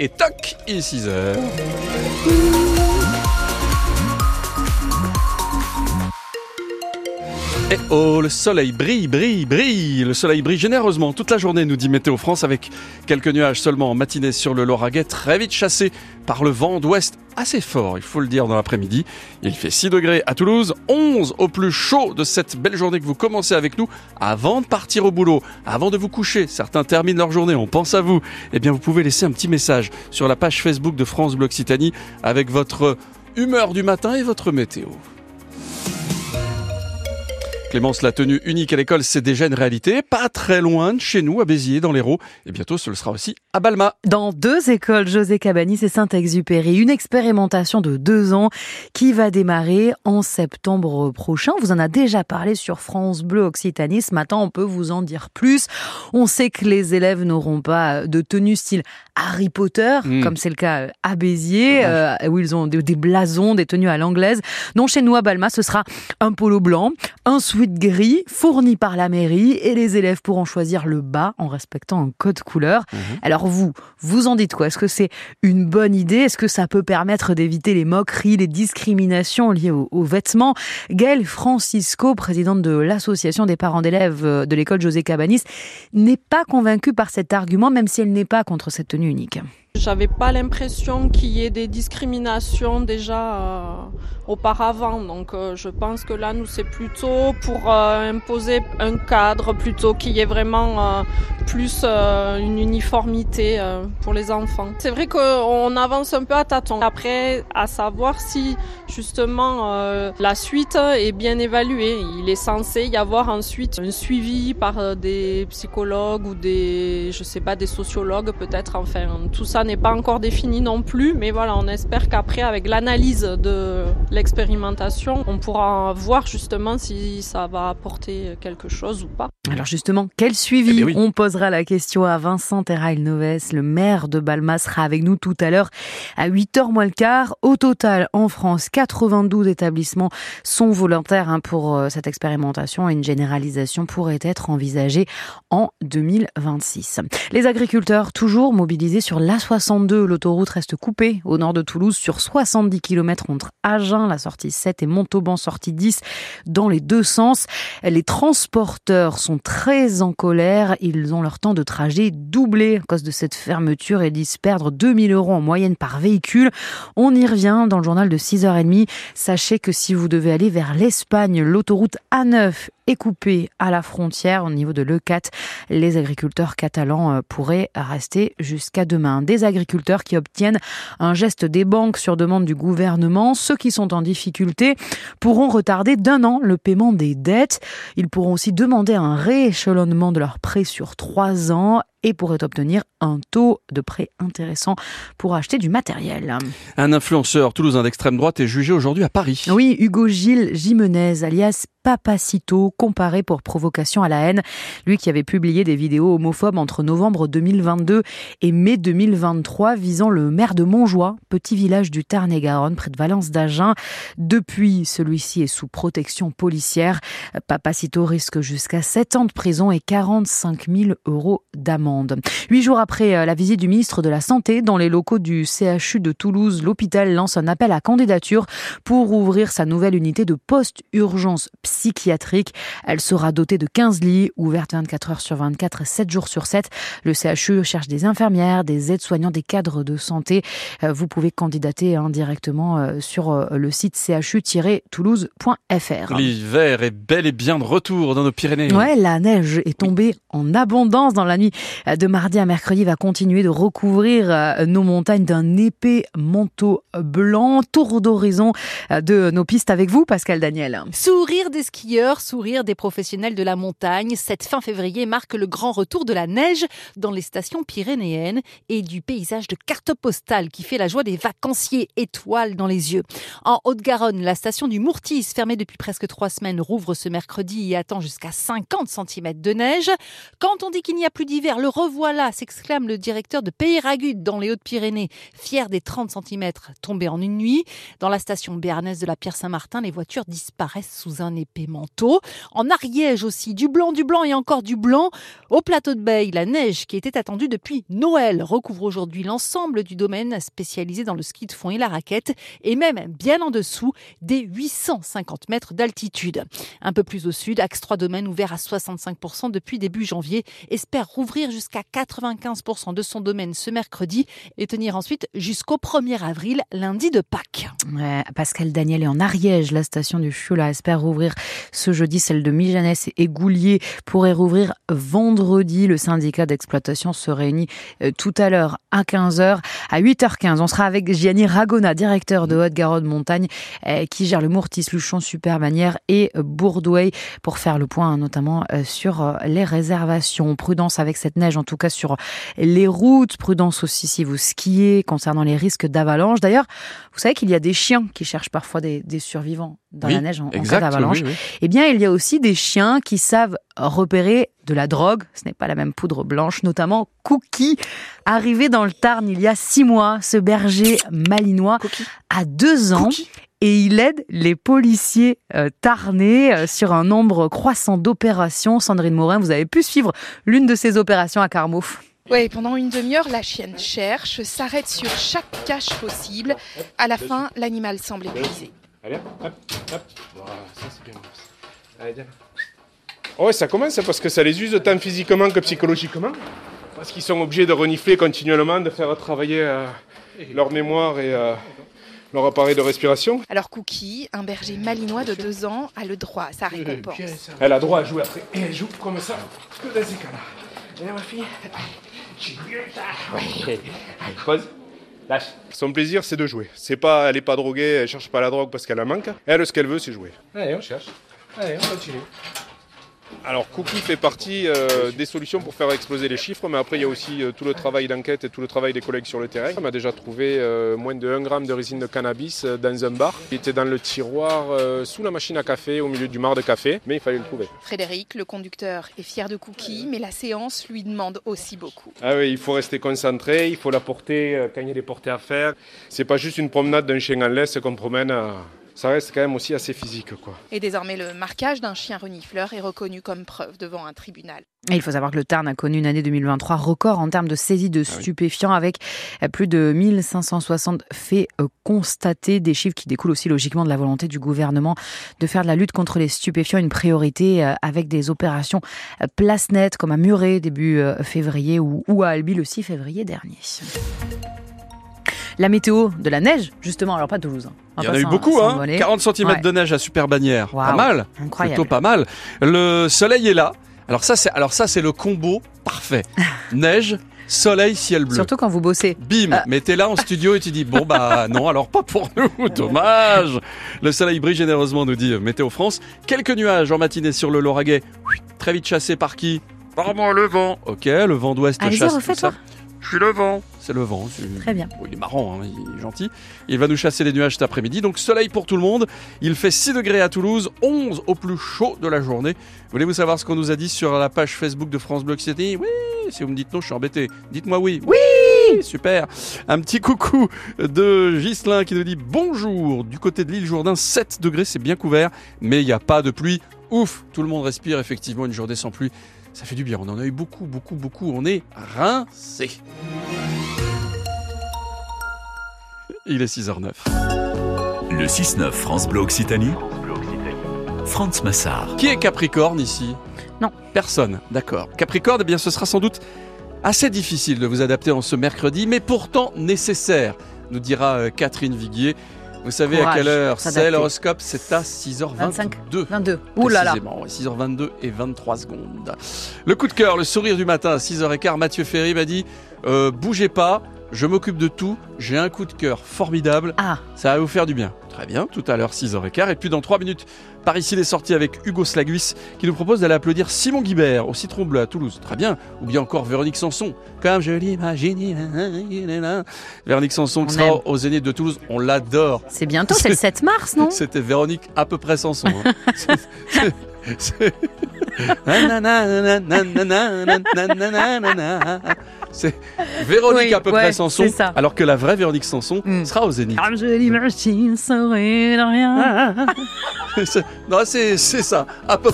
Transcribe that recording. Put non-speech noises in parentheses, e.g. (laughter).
et toc, il est 6 heures. Et oh, le soleil brille, brille, brille. Le soleil brille généreusement toute la journée, nous dit Météo France, avec quelques nuages seulement en matinée sur le Lauragais, très vite chassés par le vent d'ouest assez fort, il faut le dire, dans l'après-midi. Il fait 6 degrés à Toulouse, 11 au plus chaud de cette belle journée que vous commencez avec nous avant de partir au boulot, avant de vous coucher. Certains terminent leur journée, on pense à vous. Eh bien, vous pouvez laisser un petit message sur la page Facebook de France Bleu Occitanie avec votre humeur du matin et votre météo. Clémence, la tenue unique à l'école, c'est déjà une réalité. Pas très loin de chez nous, à Béziers, dans l'Hérault. Et bientôt, ce le sera aussi à Balma. Dans deux écoles, José Cabanis et Saint-Exupéry. Une expérimentation de deux ans qui va démarrer en septembre prochain. Vous en a déjà parlé sur France Bleu Occitanie. Ce matin, on peut vous en dire plus. On sait que les élèves n'auront pas de tenue style Harry Potter, Mm. comme c'est le cas à Béziers, euh, où ils ont des, blasons, des tenues à l'anglaise. Non, chez nous à Balma, ce sera un polo blanc, un sweat gris fourni par la mairie et les élèves pourront choisir le bas en respectant un code couleur. Alors vous, vous en dites quoi? Est-ce que c'est une bonne idée? Est-ce que ça peut permettre d'éviter les moqueries, les discriminations liées aux, aux vêtements? Gaëlle Francisco, présidente de l'association des parents d'élèves euh, de l'école José Cabanis, n'est pas convaincue par cet argument, même si elle n'est pas contre cette tenue unique. J'avais pas l'impression qu'il y ait des discriminations déjà euh, auparavant, donc euh, je pense que là nous c'est plutôt pour euh, imposer un cadre plutôt qu'il y ait vraiment plus une uniformité pour les enfants. C'est vrai qu'on avance un peu à tâtons. Après, à savoir si justement la suite est bien évaluée. Il est censé y avoir ensuite un suivi par des psychologues ou des, je sais pas, des sociologues peut-être. Enfin, tout ça n'est pas encore défini non plus, mais voilà, on espère qu'après, avec l'analyse de l'expérimentation, on pourra voir justement si ça va apporter quelque chose ou pas. Alors justement, quel suivi Eh oui. On posera la question à Vincent Terrail Noves, le maire de Balma sera avec nous tout à l'heure à 8h moins le quart. Au total, en France, 92 établissements sont volontaires hein, pour euh, cette expérimentation et une généralisation pourrait être envisagée en 2026. Les agriculteurs, toujours mobilisés sur l'A62, l'autoroute reste coupée au nord de Toulouse sur 70 km entre Agen, la sortie 7 et Montauban, sortie 10 dans les deux sens. Les transporteurs sont très en colère. Ils ont leur temps de trajet doublé à cause de cette fermeture et disent perdre 2000 euros en moyenne par véhicule. On y revient dans le journal de 6h30. Sachez que si vous devez aller vers l'Espagne, l'autoroute A9 est coupée à la frontière au niveau de l'E4. Les agriculteurs catalans euh, pourraient rester jusqu'à demain. Des agriculteurs qui obtiennent un geste des banques sur demande du gouvernement. Ceux qui sont en difficulté pourront retarder d'un an le paiement des dettes. Ils pourront aussi demander un rééchelonnement de leurs prêts sur trois ans et pourraient obtenir un taux de prêt intéressant pour acheter du matériel. Un influenceur toulousain d'extrême droite est jugé aujourd'hui à Paris. Oui, Hugo Gilles Jimenez, alias Papacito, comparé pour provocation à la haine. Lui qui avait publié des vidéos homophobes entre novembre 2022 et mai 2023 visant le maire de Montjoie, petit village du Tarn-et-Garonne près de Valence d'Agen. Depuis, celui-ci est sous protection policière. Papacito risque jusqu'à 7 ans de prison et 45 000 euros d'amende. Huit jours après euh, la visite du ministre de la Santé dans les locaux du CHU de Toulouse, l'hôpital lance un appel à candidature pour ouvrir sa nouvelle unité de post-urgence psychiatrique. Elle sera dotée de 15 lits, ouverte 24 heures sur 24 et 7 jours sur 7. Le CHU cherche des infirmières, des aides-soignants, des cadres de santé. Euh, Vous pouvez candidater hein, directement euh, sur euh, le site chu-toulouse.fr. L'hiver est bel et bien de retour dans nos Pyrénées. Ouais, la neige est tombée en abondance dans la nuit de mardi à mercredi. Va continuer de recouvrir nos montagnes d'un épais manteau blanc. Tour d'horizon de nos pistes avec vous, Pascal Daniel. Sourire des skieurs, sourire des professionnels de la montagne. Cette fin février marque le grand retour de la neige dans les stations pyrénéennes et du paysage de carte postale qui fait la joie des vacanciers étoiles dans les yeux. En Haute-Garonne, la station du Mourtis, fermée depuis presque trois semaines, rouvre ce mercredi et attend jusqu'à 50 cm de neige. Quand on dit qu'il n'y a plus d'hiver, le revoilà, s'exclame le directeur de Peyragudes dans les Hautes-Pyrénées, fier des 30 cm tombés en une nuit. Dans la station béarnaise de la Pierre-Saint-Martin, les voitures disparaissent sous un épais En Ariège aussi, du blanc, du blanc et encore du blanc. Au plateau de Beille, la neige qui était attendue depuis Noël recouvre aujourd'hui l'ensemble du domaine spécialisé dans le ski de fond et la raquette, et même bien en dessous des 850 mètres d'altitude. Un peu plus au sud, Axe 3 Domaine ouvert à 65% depuis début janvier, espère rouvrir jusqu'à 95% de son domaine ce mercredi et tenir ensuite jusqu'au 1er avril, lundi de Pâques. Pascal Daniel est en Ariège, la station du Chula espère rouvrir ce jeudi, celle de Mijanès et Goulier pourrait rouvrir vendredi. Le syndicat d'exploitation se réunit euh, tout à l'heure à 15h. À 8h15, on sera avec Gianni Ragona, directeur de Haute-Garonne Montagne, euh, qui gère le Mourtis, Luchon, Supermanière et Bourdouay pour faire le point notamment euh, sur les réservations. Prudence avec cette neige, en tout cas sur les routes. Prudence aussi si vous skiez concernant les risques d'avalanche. D'ailleurs, vous savez qu'il y a des chiens qui cherchent parfois des, survivants dans la neige en, cas d'avalanche. Eh bien, il y a aussi des chiens qui savent repérer de la drogue. Ce n'est pas la même poudre blanche, notamment Cookie, arrivé dans le Tarn il y a six mois. Ce berger malinois a deux ans. Et il aide les policiers euh, tarnés euh, sur un nombre croissant d'opérations. Sandrine Morin, vous avez pu suivre l'une de ces opérations à Carmouf. Oui, pendant une demi-heure, la chienne cherche, s'arrête sur chaque cache possible. À la fin, l'animal semble épuisé. Allez, hop, hop. Voilà, ça c'est bien. Allez, viens. Oh, ça commence parce que ça les use tant physiquement que psychologiquement. Parce qu'ils sont obligés de renifler continuellement, de faire travailler euh, leur mémoire et euh, leur appareil de respiration. Alors Cookie, un berger malinois de deux ans, a le droit à sa récompense. Elle a droit à jouer après. Et elle joue comme ça, que dans ces cas-là. Viens ma fille. Pause. Lâche. Son plaisir, c'est de jouer. C'est pas, elle est pas droguée, elle cherche pas la drogue parce qu'elle en manque. Elle, ce qu'elle veut, c'est jouer. Allez, on cherche. Allez, on continue. Alors Cookie fait partie euh, des solutions pour faire exploser les chiffres, mais après il y a aussi euh, tout le travail d'enquête et tout le travail des collègues sur le terrain. On a déjà trouvé euh, moins de 1 gramme de résine de cannabis dans un bar. Il était dans le tiroir sous la machine à café, au milieu du mar de café, mais il fallait le trouver. Frédéric, le conducteur, est fier de Cookie, mais la séance lui demande aussi beaucoup. Ah oui, il faut rester concentré, il faut la porter quand il y a des portées à faire. C'est pas juste une promenade d'un chien en laisse qu'on promène à ça reste quand même aussi assez physique. Quoi. Et désormais, le marquage d'un chien renifleur est reconnu comme preuve devant un tribunal. il faut savoir que le Tarn a connu une année 2023 record en termes de saisie de ah stupéfiants avec plus de 1560 faits euh, constatés, des chiffres qui découlent aussi logiquement de la volonté du gouvernement de faire de la lutte contre les stupéfiants une priorité euh, avec des opérations euh, place nette comme à Muret début février ou à Albi le 6 février dernier. La météo de la neige, justement, alors pas Toulouse. Il y en a eu beaucoup, hein 40 cm de neige à Super Bannière. Pas mal. Incroyable. Plutôt pas mal. Le soleil est là. Alors ça, c'est, alors ça, c'est le combo parfait. (laughs) neige, soleil, ciel bleu. Surtout quand vous bossez. Bim, ah. mais t'es là en studio et tu dis bon bah (laughs) non, alors pas pour nous, (laughs) dommage. Le soleil brille généreusement, nous dit Météo France. Quelques nuages en matinée sur le Lauragais, très vite chassés par qui? Par moi le vent. Ok, le vent d'ouest chasse tout ça. Je suis le vent. C'est le vent. Très bien. il est marrant, hein, il est gentil. Il va nous chasser les nuages cet après-midi. Donc soleil pour tout le monde. Il fait 6 degrés à Toulouse, 11 au plus chaud de la journée. Voulez-vous savoir ce qu'on nous a dit sur la page Facebook de France Bloc City Oui, si vous me dites non, je suis embêté. Dites-moi oui. Oui Super. Un petit coucou de Gislin qui nous dit bonjour. Du côté de l'île Jourdain, 7 degrés, c'est bien couvert, mais il n'y a pas de pluie. Ouf, tout le monde respire effectivement une journée sans pluie. Ça fait du bien, on en a eu beaucoup, beaucoup, beaucoup. On est rincé. Il est 6h09. Le 6-9 France Bleu Occitanie. France Massard. Qui est Capricorne ici? Non. Personne, d'accord. Capricorne, eh bien ce sera sans doute assez difficile de vous adapter en ce mercredi, mais pourtant nécessaire, nous dira euh, Catherine Viguier. Vous savez à quelle heure c'est l'horoscope? C'est à 6h22. 22. Ouh là là. 6h22 et 23 secondes. Le coup de cœur, le sourire du matin à 6h15. Mathieu Ferry m'a dit euh, bougez pas, je m'occupe de tout, j'ai un coup de cœur formidable, ah. ça va vous faire du bien. Très bien, tout à l'heure 6h15 et puis dans 3 minutes, par ici les sorties avec Hugo Slaguis qui nous propose d'aller applaudir Simon Guibert au Citron Bleu à Toulouse, très bien, ou bien encore Véronique Sanson, comme je l'imaginais. Véronique Sanson qui sera au Zénith de Toulouse, on l'adore. C'est bientôt, c'est le 7 mars, non C'était Véronique à peu près Sanson. C'est Véronique Oui, à peu ouais, près Sanson, alors que la vraie Véronique Sanson Mm. sera au Zénith. (laughs) Non, c'est c'est ça, à peu